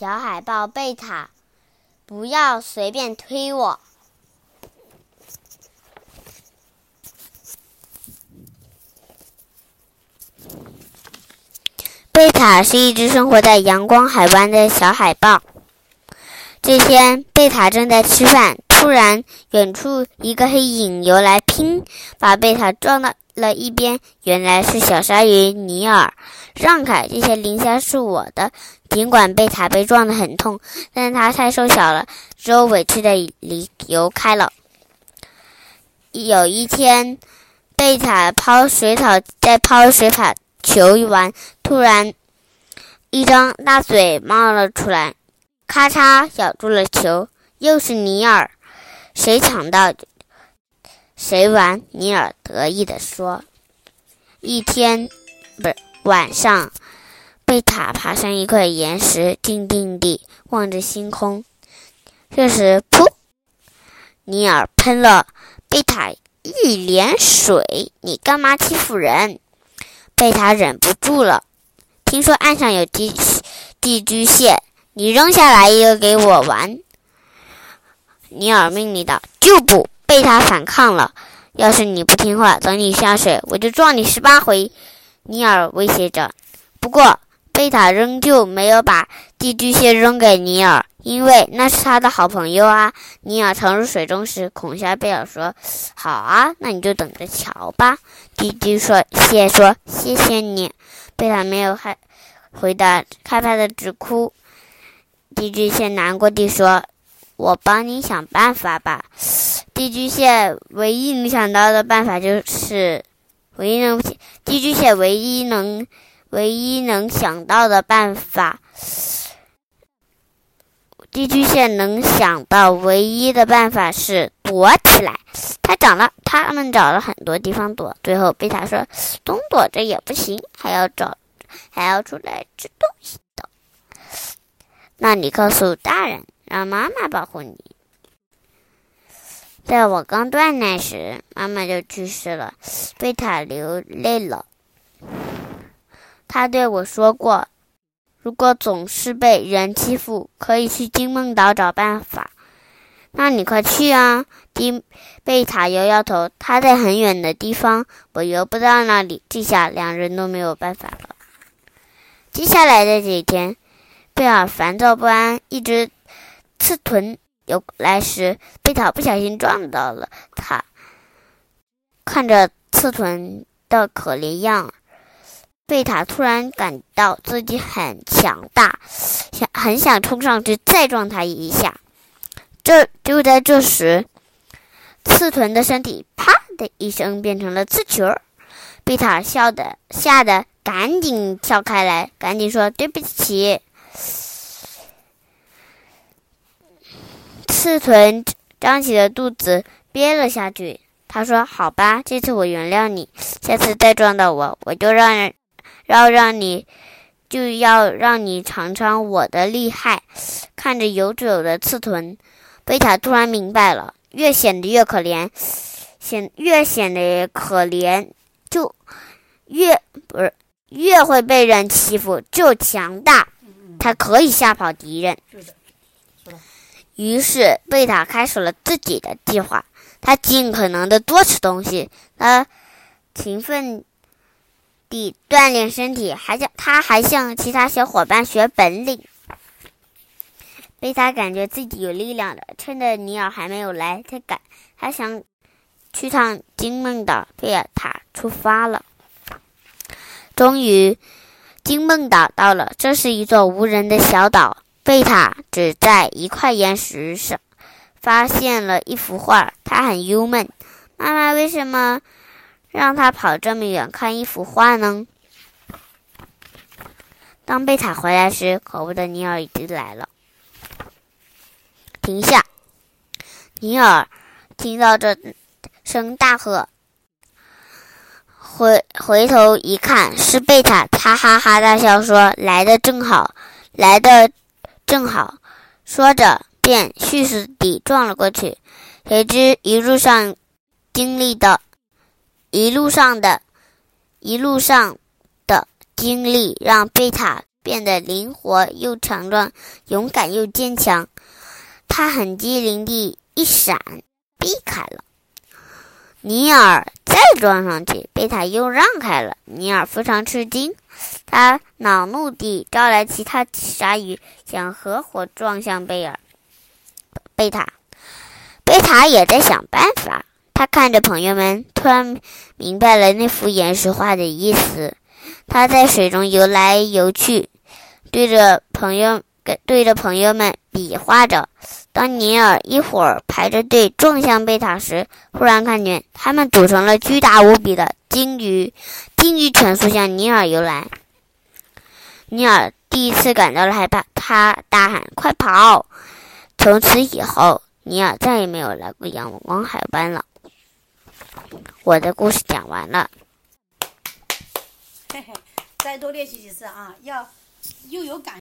小海豹贝塔，不要随便推我。贝塔是一只生活在阳光海湾的小海豹。这天，贝塔正在吃饭，突然，远处一个黑影游来，砰，把贝塔撞到了一边。原来是小鲨鱼尼尔。让开，这些磷虾是我的。尽管贝塔被撞得很痛，但他太瘦小了，只有委屈的离游开了。有一天，贝塔抛水草，在抛水草球玩，突然，一张大嘴冒了出来。咔嚓，咬住了球。又是尼尔，谁抢到谁玩。尼尔得意地说：“一天，不是晚上，贝塔爬上一块岩石，静静地望着星空。这时，噗！尼尔喷了贝塔一脸水。你干嘛欺负人？贝塔忍不住了。听说岸上有寄寄居蟹。”你扔下来一个给我玩，尼尔命令道。就不，贝塔反抗了。要是你不听话，等你下水，我就撞你十八回。尼尔威胁着。不过，贝塔仍旧没有把寄居蟹扔给尼尔，因为那是他的好朋友啊。尼尔沉入水中时，恐吓贝尔说：“好啊，那你就等着瞧吧。”寄居蟹说：“谢谢你。”贝塔没有害回答，害怕的直哭。寄居蟹难过地说：“我帮你想办法吧。”寄居蟹唯一能想到的办法就是，唯一能寄居蟹唯一能唯一能想到的办法，寄居蟹能想到唯一的办法是躲起来。他找了，他们找了很多地方躲，最后贝塔说：“东躲着也不行，还要找，还要出来吃东西的。”那你告诉大人，让妈妈保护你。在我刚断奶时，妈妈就去世了，贝塔流泪了。他对我说过，如果总是被人欺负，可以去金梦岛找办法。那你快去啊！丁贝塔摇摇头，他在很远的地方，我游不到那里。这下两人都没有办法了。接下来的几天。贝尔烦躁不安，一直刺豚游来时，贝塔不小心撞到了它。看着刺豚的可怜样，贝塔突然感到自己很强大，想很想冲上去再撞它一下。这就在这时，刺豚的身体啪的一声变成了刺球，贝塔笑的吓得赶紧跳开来，赶紧说对不起。刺豚张起了肚子，憋了下去。他说：“好吧，这次我原谅你。下次再撞到我，我就让人要让你就要让你尝尝我的厉害。”看着游走的刺豚，贝塔突然明白了：越显得越可怜，显越显得可怜，就越不是越会被人欺负，就强大。它可以吓跑敌人。于是贝塔开始了自己的计划。他尽可能的多吃东西，他勤奋地锻炼身体，还向他还向其他小伙伴学本领。贝塔感觉自己有力量了。趁着尼尔还没有来，他赶他想去趟金梦岛。贝尔塔出发了。终于。金梦岛到了，这是一座无人的小岛。贝塔只在一块岩石上发现了一幅画，他很郁闷。妈妈为什么让他跑这么远看一幅画呢？当贝塔回来时，可恶的尼尔已经来了。停下！尼尔听到这声大喝。回回头一看，是贝塔，他哈哈大笑说：“来的正好，来的正好。”说着，便迅速地撞了过去。谁知一路上经历的，一路上的，一路上的经历，让贝塔。变得灵活又强壮，勇敢又坚强。他很机灵地一闪，避开了。尼尔再撞上去，贝塔又让开了。尼尔非常吃惊，他恼怒地招来其他鲨鱼，想合伙撞向贝尔、贝塔。贝塔也在想办法。他看着朋友们，突然明白了那幅岩石画的意思。他在水中游来游去，对着朋友对着朋友们比划着。当尼尔一伙儿排着队撞向贝塔时，忽然看见他们组成了巨大无比的鲸鱼。鲸鱼全速向尼尔游来。尼尔第一次感到了害怕，他大喊：“快跑！”从此以后，尼尔再也没有来过阳光海湾了。我的故事讲完了。嘿嘿，再多练习几次啊，要又有感。